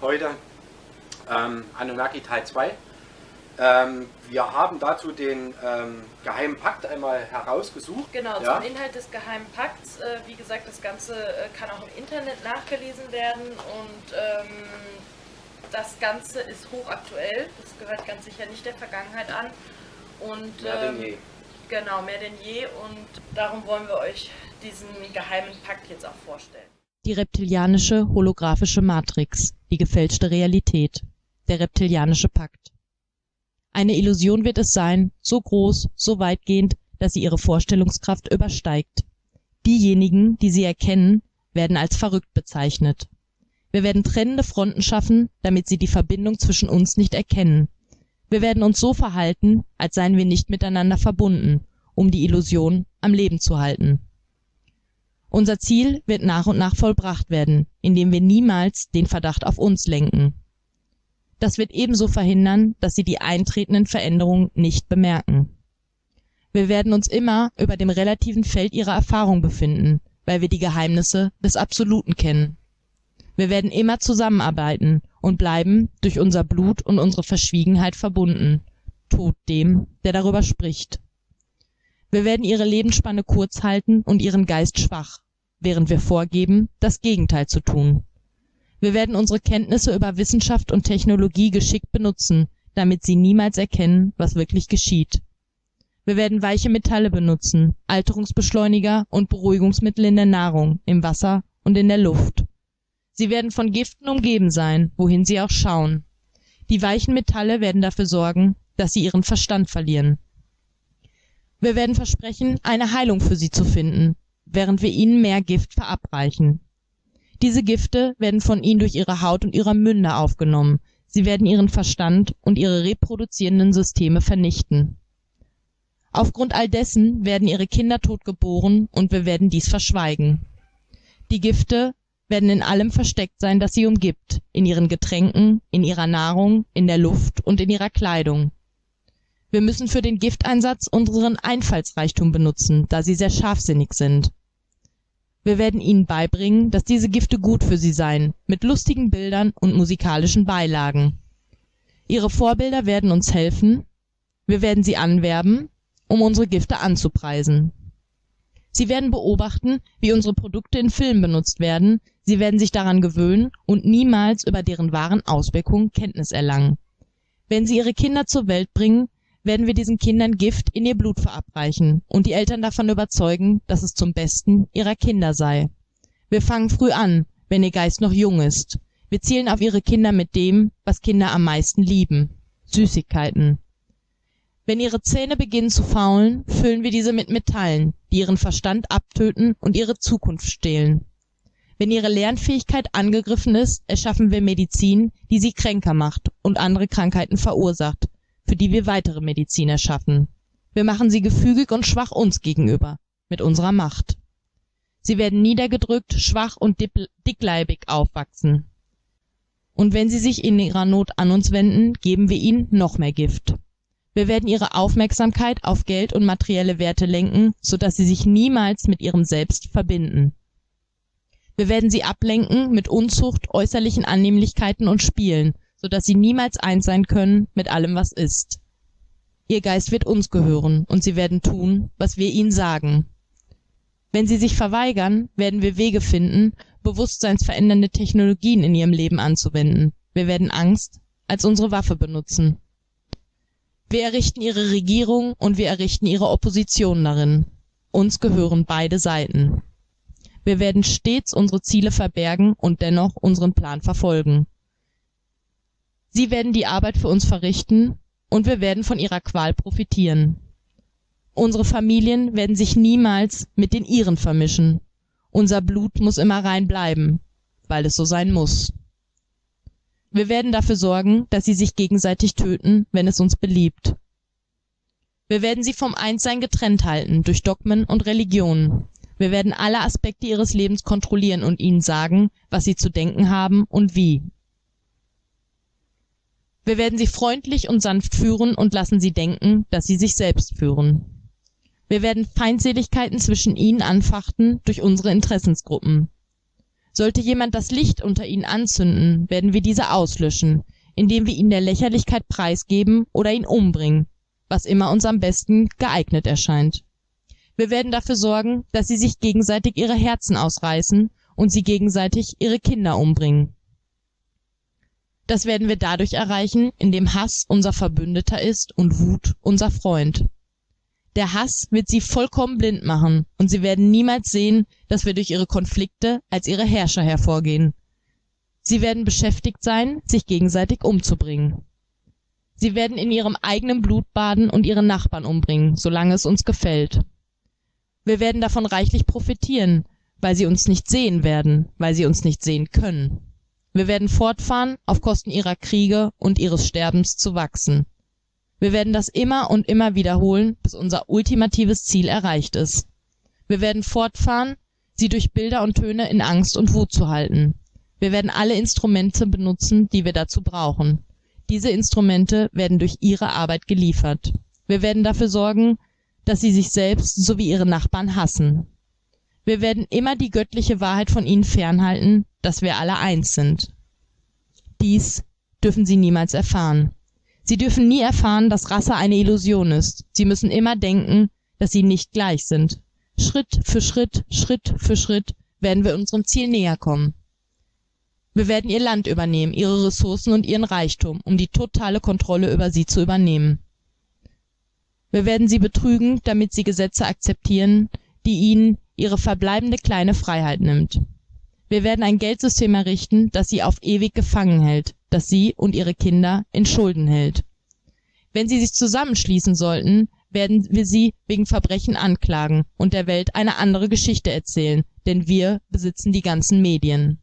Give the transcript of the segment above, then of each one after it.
heute ähm, Anunnaki Teil 2. Ähm, wir haben dazu den ähm, geheimen Pakt einmal herausgesucht. Genau, ja. zum Inhalt des geheimen Pakts. Äh, wie gesagt, das Ganze äh, kann auch im Internet nachgelesen werden und ähm, das Ganze ist hochaktuell. Das gehört ganz sicher nicht der Vergangenheit an. Und, mehr denn ähm, je. Genau, mehr denn je. Und darum wollen wir euch diesen geheimen Pakt jetzt auch vorstellen. Die reptilianische holographische Matrix, die gefälschte Realität, der reptilianische Pakt. Eine Illusion wird es sein, so groß, so weitgehend, dass sie ihre Vorstellungskraft übersteigt. Diejenigen, die sie erkennen, werden als verrückt bezeichnet. Wir werden trennende Fronten schaffen, damit sie die Verbindung zwischen uns nicht erkennen. Wir werden uns so verhalten, als seien wir nicht miteinander verbunden, um die Illusion am Leben zu halten. Unser Ziel wird nach und nach vollbracht werden, indem wir niemals den Verdacht auf uns lenken. Das wird ebenso verhindern, dass sie die eintretenden Veränderungen nicht bemerken. Wir werden uns immer über dem relativen Feld ihrer Erfahrung befinden, weil wir die Geheimnisse des Absoluten kennen. Wir werden immer zusammenarbeiten und bleiben durch unser Blut und unsere Verschwiegenheit verbunden, Tod dem, der darüber spricht. Wir werden ihre Lebensspanne kurz halten und ihren Geist schwach, während wir vorgeben, das Gegenteil zu tun. Wir werden unsere Kenntnisse über Wissenschaft und Technologie geschickt benutzen, damit sie niemals erkennen, was wirklich geschieht. Wir werden weiche Metalle benutzen, Alterungsbeschleuniger und Beruhigungsmittel in der Nahrung, im Wasser und in der Luft. Sie werden von Giften umgeben sein, wohin sie auch schauen. Die weichen Metalle werden dafür sorgen, dass sie ihren Verstand verlieren. Wir werden versprechen, eine Heilung für sie zu finden, während wir ihnen mehr Gift verabreichen. Diese Gifte werden von ihnen durch ihre Haut und ihre Münder aufgenommen. Sie werden ihren Verstand und ihre reproduzierenden Systeme vernichten. Aufgrund all dessen werden ihre Kinder tot geboren und wir werden dies verschweigen. Die Gifte werden in allem versteckt sein, das sie umgibt, in ihren Getränken, in ihrer Nahrung, in der Luft und in ihrer Kleidung. Wir müssen für den Gifteinsatz unseren Einfallsreichtum benutzen, da sie sehr scharfsinnig sind. Wir werden ihnen beibringen, dass diese Gifte gut für sie seien, mit lustigen Bildern und musikalischen Beilagen. Ihre Vorbilder werden uns helfen, wir werden sie anwerben, um unsere Gifte anzupreisen. Sie werden beobachten, wie unsere Produkte in Filmen benutzt werden, sie werden sich daran gewöhnen und niemals über deren wahren Auswirkungen Kenntnis erlangen. Wenn sie ihre Kinder zur Welt bringen, werden wir diesen Kindern Gift in ihr Blut verabreichen und die Eltern davon überzeugen, dass es zum Besten ihrer Kinder sei. Wir fangen früh an, wenn ihr Geist noch jung ist. Wir zielen auf ihre Kinder mit dem, was Kinder am meisten lieben. Süßigkeiten. Wenn ihre Zähne beginnen zu faulen, füllen wir diese mit Metallen, die ihren Verstand abtöten und ihre Zukunft stehlen. Wenn ihre Lernfähigkeit angegriffen ist, erschaffen wir Medizin, die sie kränker macht und andere Krankheiten verursacht, für die wir weitere Medizin erschaffen. Wir machen sie gefügig und schwach uns gegenüber, mit unserer Macht. Sie werden niedergedrückt, schwach und dickleibig aufwachsen. Und wenn sie sich in ihrer Not an uns wenden, geben wir ihnen noch mehr Gift. Wir werden ihre Aufmerksamkeit auf Geld und materielle Werte lenken, so dass sie sich niemals mit ihrem Selbst verbinden. Wir werden sie ablenken mit Unzucht, äußerlichen Annehmlichkeiten und Spielen, so dass sie niemals eins sein können mit allem, was ist. Ihr Geist wird uns gehören, und sie werden tun, was wir ihnen sagen. Wenn sie sich verweigern, werden wir Wege finden, bewusstseinsverändernde Technologien in ihrem Leben anzuwenden. Wir werden Angst als unsere Waffe benutzen. Wir errichten ihre Regierung und wir errichten ihre Opposition darin. Uns gehören beide Seiten. Wir werden stets unsere Ziele verbergen und dennoch unseren Plan verfolgen. Sie werden die Arbeit für uns verrichten und wir werden von ihrer Qual profitieren. Unsere Familien werden sich niemals mit den ihren vermischen. Unser Blut muss immer rein bleiben, weil es so sein muss. Wir werden dafür sorgen, dass sie sich gegenseitig töten, wenn es uns beliebt. Wir werden sie vom Einssein getrennt halten durch Dogmen und Religionen. Wir werden alle Aspekte ihres Lebens kontrollieren und ihnen sagen, was sie zu denken haben und wie. Wir werden sie freundlich und sanft führen und lassen sie denken, dass sie sich selbst führen. Wir werden Feindseligkeiten zwischen ihnen anfachten durch unsere Interessensgruppen Sollte jemand das Licht unter ihnen anzünden, werden wir diese auslöschen, indem wir ihn der Lächerlichkeit preisgeben oder ihn umbringen, was immer uns am besten geeignet erscheint. Wir werden dafür sorgen, dass sie sich gegenseitig ihre Herzen ausreißen und sie gegenseitig ihre Kinder umbringen. Das werden wir dadurch erreichen, indem Hass unser Verbündeter ist und Wut unser Freund. Der Hass wird sie vollkommen blind machen, und sie werden niemals sehen, dass wir durch ihre Konflikte als ihre Herrscher hervorgehen. Sie werden beschäftigt sein, sich gegenseitig umzubringen. Sie werden in ihrem eigenen Blut baden und ihre Nachbarn umbringen, solange es uns gefällt. Wir werden davon reichlich profitieren, weil sie uns nicht sehen werden, weil sie uns nicht sehen können wir werden fortfahren auf kosten ihrer kriege und ihres sterbens zu wachsen. Wir werden das immer und immer wiederholen bis unser ultimatives ziel erreicht ist. Wir werden fortfahren sie durch bilder und töne in angst und wut zu halten. Wir werden alle instrumente benutzen die wir dazu brauchen. Diese instrumente werden durch ihre arbeit geliefert. Wir werden dafür sorgen dass sie sich selbst sowie ihre nachbarn hassen wir werden immer die göttliche wahrheit von ihnen fernhalten dass wir alle eins sind. Dies dürfen sie niemals erfahren. Sie dürfen nie erfahren dass rasse eine illusion ist. Sie müssen immer denken dass sie nicht gleich sind. Schritt für schritt schritt für schritt werden wir unserem ziel näher kommen. Wir werden ihr land übernehmen ihre ressourcen und ihren reichtum um die totale kontrolle über sie zu übernehmen. Wir werden sie betrügen damit sie gesetze akzeptieren die ihnen ihre verbleibende kleine freiheit nimmt. Wir werden ein geldsystem errichten das sie auf ewig gefangen hält das sie und ihre kinder in schulden hält. Wenn sie sich zusammenschließen sollten werden wir sie wegen verbrechen anklagen und der welt eine andere geschichte erzählen denn wir besitzen die ganzen medien.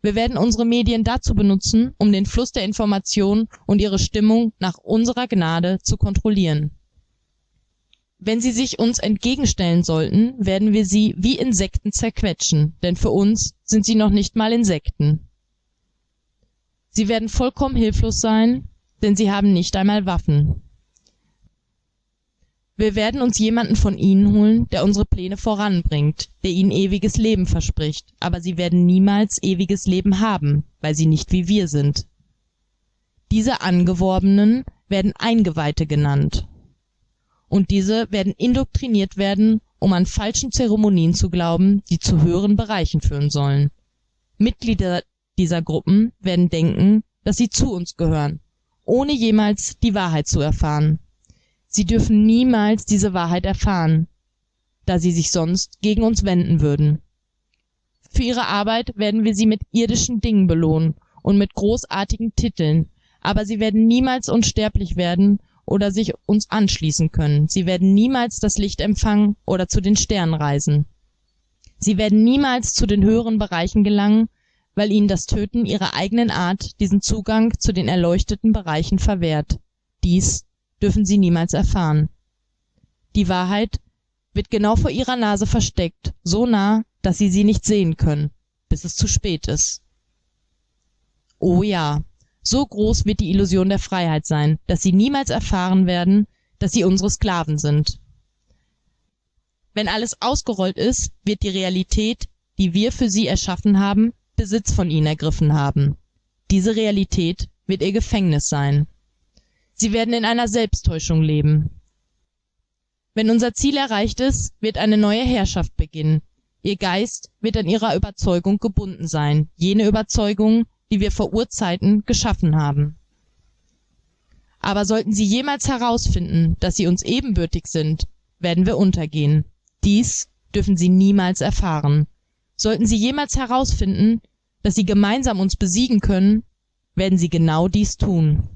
Wir werden unsere medien dazu benutzen um den fluß der information und ihre stimmung nach unserer gnade zu kontrollieren wenn sie sich uns entgegenstellen sollten werden wir sie wie insekten zerquetschen denn für uns sind sie noch nicht mal insekten. Sie werden vollkommen hilflos sein denn sie haben nicht einmal waffen. Wir werden uns jemanden von ihnen holen der unsere pläne voranbringt der ihnen ewiges leben verspricht. Aber sie werden niemals ewiges leben haben weil sie nicht wie wir sind. Diese angeworbenen werden eingeweihte genannt und diese werden indoktriniert werden um an falschen zeremonien zu glauben die zu höheren bereichen führen sollen. Mitglieder dieser gruppen werden denken dass sie zu uns gehören ohne jemals die wahrheit zu erfahren. Sie dürfen niemals diese wahrheit erfahren da sie sich sonst gegen uns wenden würden. Für ihre arbeit werden wir sie mit irdischen dingen belohnen und mit großartigen titeln aber sie werden niemals unsterblich werden oder sich uns anschließen können. Sie werden niemals das licht empfangen oder zu den sternen reisen. Sie werden niemals zu den höheren bereichen gelangen weil ihnen das töten ihrer eigenen art diesen zugang zu den erleuchteten bereichen verwehrt. Dies dürfen sie niemals erfahren. Die wahrheit wird genau vor ihrer nase versteckt so nah dass sie sie nicht sehen können bis es zu spät ist. O ja so groß wird die illusion der freiheit sein dass sie niemals erfahren werden dass sie unsere sklaven sind. Wenn alles ausgerollt ist wird die realität die wir für sie erschaffen haben besitz von ihnen ergriffen haben. Diese realität wird ihr gefängnis sein. Sie werden in einer selbsttäuschung leben. Wenn unser ziel erreicht ist wird eine neue herrschaft beginnen. Ihr geist wird an ihrer überzeugung gebunden sein. Jene überzeugung die wir vor urzeiten geschaffen haben. Aber sollten sie jemals herausfinden dass sie uns ebenbürtig sind werden wir untergehen. Dies dürfen sie niemals erfahren. Sollten sie jemals herausfinden dass sie gemeinsam uns besiegen können werden sie genau dies tun.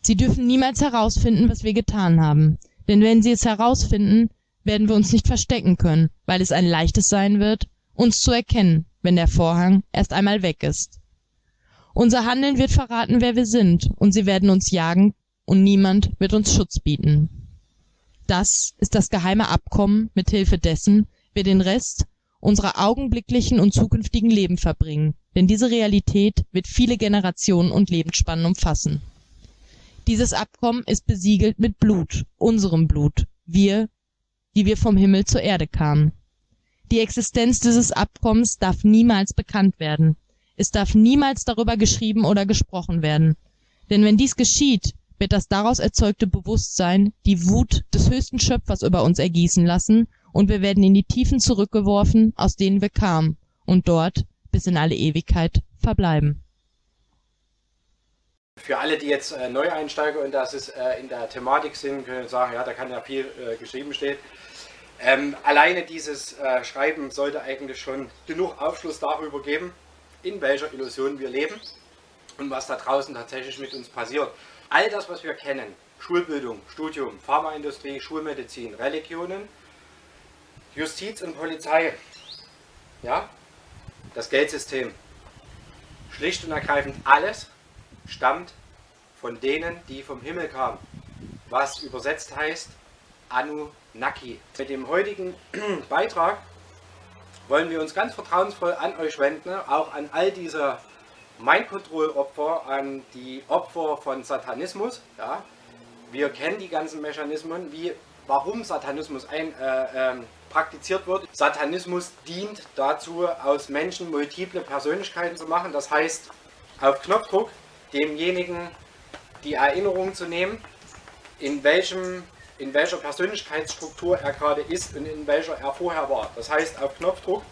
Sie dürfen niemals herausfinden was wir getan haben. Denn wenn sie es herausfinden werden wir uns nicht verstecken können weil es ein leichtes sein wird uns zu erkennen wenn der vorhang erst einmal weg ist unser handeln wird verraten wer wir sind. Und sie werden uns jagen und niemand wird uns schutz bieten. Das ist das geheime abkommen mit hilfe dessen wir den rest unserer augenblicklichen und zukünftigen leben verbringen. Denn diese realität wird viele generationen und lebensspannen umfassen. Dieses abkommen ist besiegelt mit blut unserem blut wir die wir vom himmel zur erde kamen. Die Existenz dieses Abkommens darf niemals bekannt werden. Es darf niemals darüber geschrieben oder gesprochen werden. Denn wenn dies geschieht, wird das daraus erzeugte Bewusstsein die Wut des höchsten Schöpfers über uns ergießen lassen, und wir werden in die Tiefen zurückgeworfen, aus denen wir kamen, und dort bis in alle Ewigkeit verbleiben. Für alle, die jetzt äh, Neueinsteiger und das ist äh, in der Thematik sind, können sagen, ja, da kann ja viel äh, geschrieben stehen. Ähm, alleine dieses äh, Schreiben sollte eigentlich schon genug Aufschluss darüber geben, in welcher Illusion wir leben und was da draußen tatsächlich mit uns passiert. All das, was wir kennen, Schulbildung, Studium, Pharmaindustrie, Schulmedizin, Religionen, Justiz und Polizei, ja, das Geldsystem, schlicht und ergreifend alles stammt von denen, die vom Himmel kamen, was übersetzt heißt Anunnaki. Mit dem heutigen Beitrag wollen wir uns ganz vertrauensvoll an euch wenden, auch an all diese Mind Control Opfer, an die Opfer von Satanismus. Ja. Wir kennen die ganzen Mechanismen, wie, warum Satanismus ein, äh, äh, praktiziert wird. Satanismus dient dazu, aus Menschen multiple Persönlichkeiten zu machen. Das heißt, auf Knopfdruck demjenigen die Erinnerung zu nehmen, in, welchem, in welcher Persönlichkeitsstruktur er gerade ist und in welcher er vorher war. Das heißt, auf Knopfdruck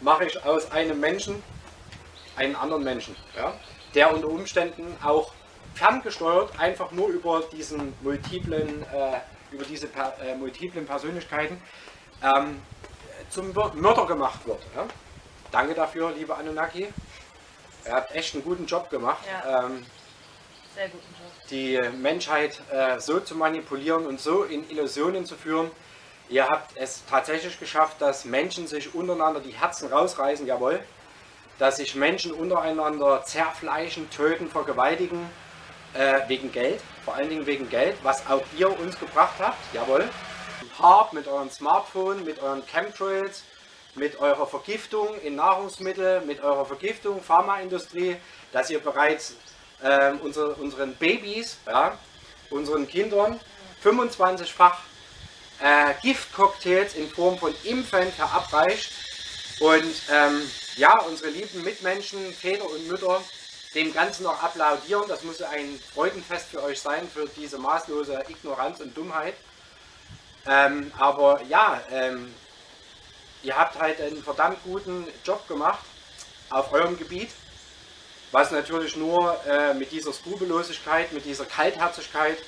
mache ich aus einem Menschen einen anderen Menschen, ja, der unter Umständen auch ferngesteuert einfach nur über diesen multiplen, äh, über diese per, äh, multiplen Persönlichkeiten ähm, zum Mörder gemacht wird. Ja. Danke dafür, liebe Anunnaki. Er hat echt einen guten Job gemacht. Ja. Ähm, Sehr guten Job. Die Menschheit äh, so zu manipulieren und so in Illusionen zu führen. Ihr habt es tatsächlich geschafft, dass Menschen sich untereinander die Herzen rausreißen, jawohl. Dass sich Menschen untereinander zerfleischen, töten, vergewaltigen, äh, wegen Geld, vor allen Dingen wegen Geld, was auch ihr uns gebracht habt, jawohl. Habt mit eurem Smartphone, mit euren Chemtrails, mit eurer Vergiftung in Nahrungsmittel, mit eurer Vergiftung, Pharmaindustrie, dass ihr bereits äh, unsere, unseren Babys, ja, unseren Kindern 25-fach äh, Giftcocktails in Form von Impfen verabreicht und ähm, ja, unsere lieben Mitmenschen, Väter und Mütter dem Ganzen noch applaudieren. Das muss ein Freudenfest für euch sein, für diese maßlose Ignoranz und Dummheit. Ähm, aber ja, ähm, ihr habt halt einen verdammt guten Job gemacht auf eurem Gebiet, was natürlich nur äh, mit dieser Skrupellosigkeit, mit dieser Kaltherzigkeit,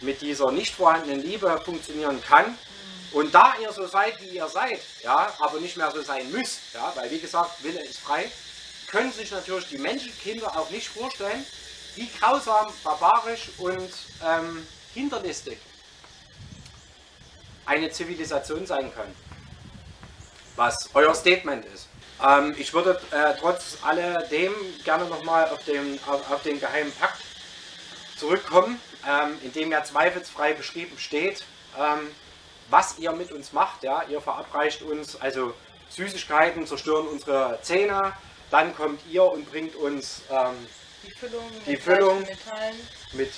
mit dieser nicht vorhandenen Liebe funktionieren kann. Und da ihr so seid, wie ihr seid, ja, aber nicht mehr so sein müsst, ja, weil wie gesagt, Wille ist frei, können sich natürlich die Menschenkinder auch nicht vorstellen, wie grausam, barbarisch und ähm, hinterlistig eine Zivilisation sein kann was euer Statement ist. Ähm, ich würde äh, trotz alledem gerne nochmal auf den, auf, auf, den geheimen Pakt zurückkommen, ähm, in dem ja zweifelsfrei beschrieben steht, ähm, was ihr mit uns macht. Ja? Ihr verabreicht uns also Süßigkeiten, zerstören unsere Zähne, dann kommt ihr und bringt uns ähm, die Füllung, die Füllung mit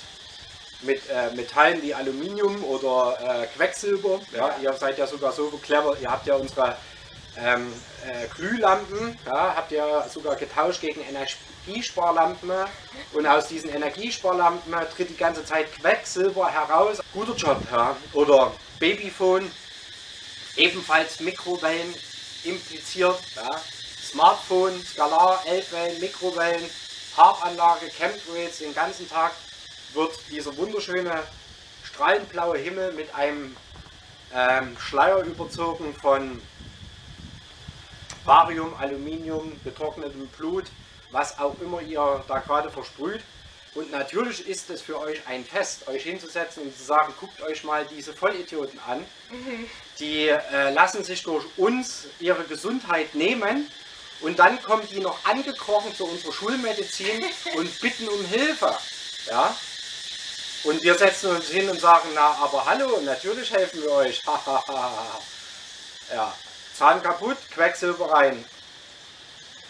mit äh, Metallen wie Aluminium oder äh, Quecksilber. Ja, ihr seid ja sogar so clever, ihr habt ja unsere ähm, äh, Glühlampen, ja, habt ihr sogar getauscht gegen Energiesparlampen und aus diesen Energiesparlampen tritt die ganze Zeit Quecksilber heraus. Guter Job, ja. Oder Babyphone, ebenfalls Mikrowellen impliziert, ja. Smartphone, Skalar, Elfwellen, Mikrowellen, Farbanlage, Chemtrails, den ganzen Tag wird dieser wunderschöne strahlend blaue Himmel mit einem ähm, Schleier überzogen von Barium, Aluminium, getrocknetem Blut, was auch immer ihr da gerade versprüht. Und natürlich ist es für euch ein Fest, euch hinzusetzen und zu sagen, guckt euch mal diese Vollidioten an. Mhm. Die äh, lassen sich durch uns ihre Gesundheit nehmen und dann kommen die noch angekrochen zu unserer Schulmedizin und bitten um Hilfe. Ja? Und wir setzen uns hin und sagen, na aber hallo, natürlich helfen wir euch. ja. Zahn kaputt, Quecksilber rein.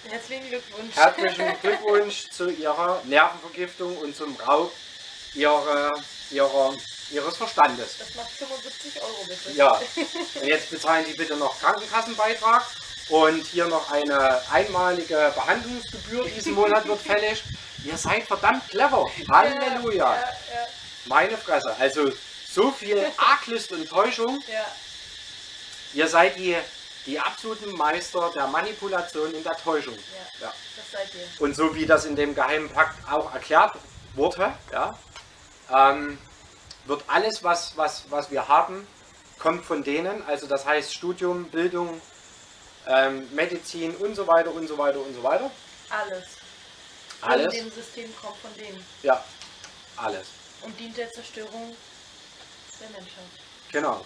Herzlichen Glückwunsch. Herzlichen Glückwunsch zu Ihrer Nervenvergiftung und zum Raub Ihrer, ihrer ihres Verstandes. Das macht 75 Euro bitte. Ja, und jetzt bezahlen Sie bitte noch Krankenkassenbeitrag und hier noch eine einmalige Behandlungsgebühr diesen Monat wird fällig. Ihr seid verdammt clever. Halleluja. Ja, ja, Meine Fresse. Also so viel Arglist und Täuschung. ja. Ihr seid die, die absoluten Meister der Manipulation und der Täuschung. ja. Ja. Das seid ihr. Und so wie das in dem geheimen Pakt auch erklärt wurde, ja, ähm, wird alles, was, was, was wir haben, kommt von denen. Also das heißt Studium, Bildung, ähm, Medizin und so weiter und so weiter und so weiter. Alles. Alles. In dem System kommt von denen. Ja, alles. Und dient der Zerstörung der Menschheit. Genau.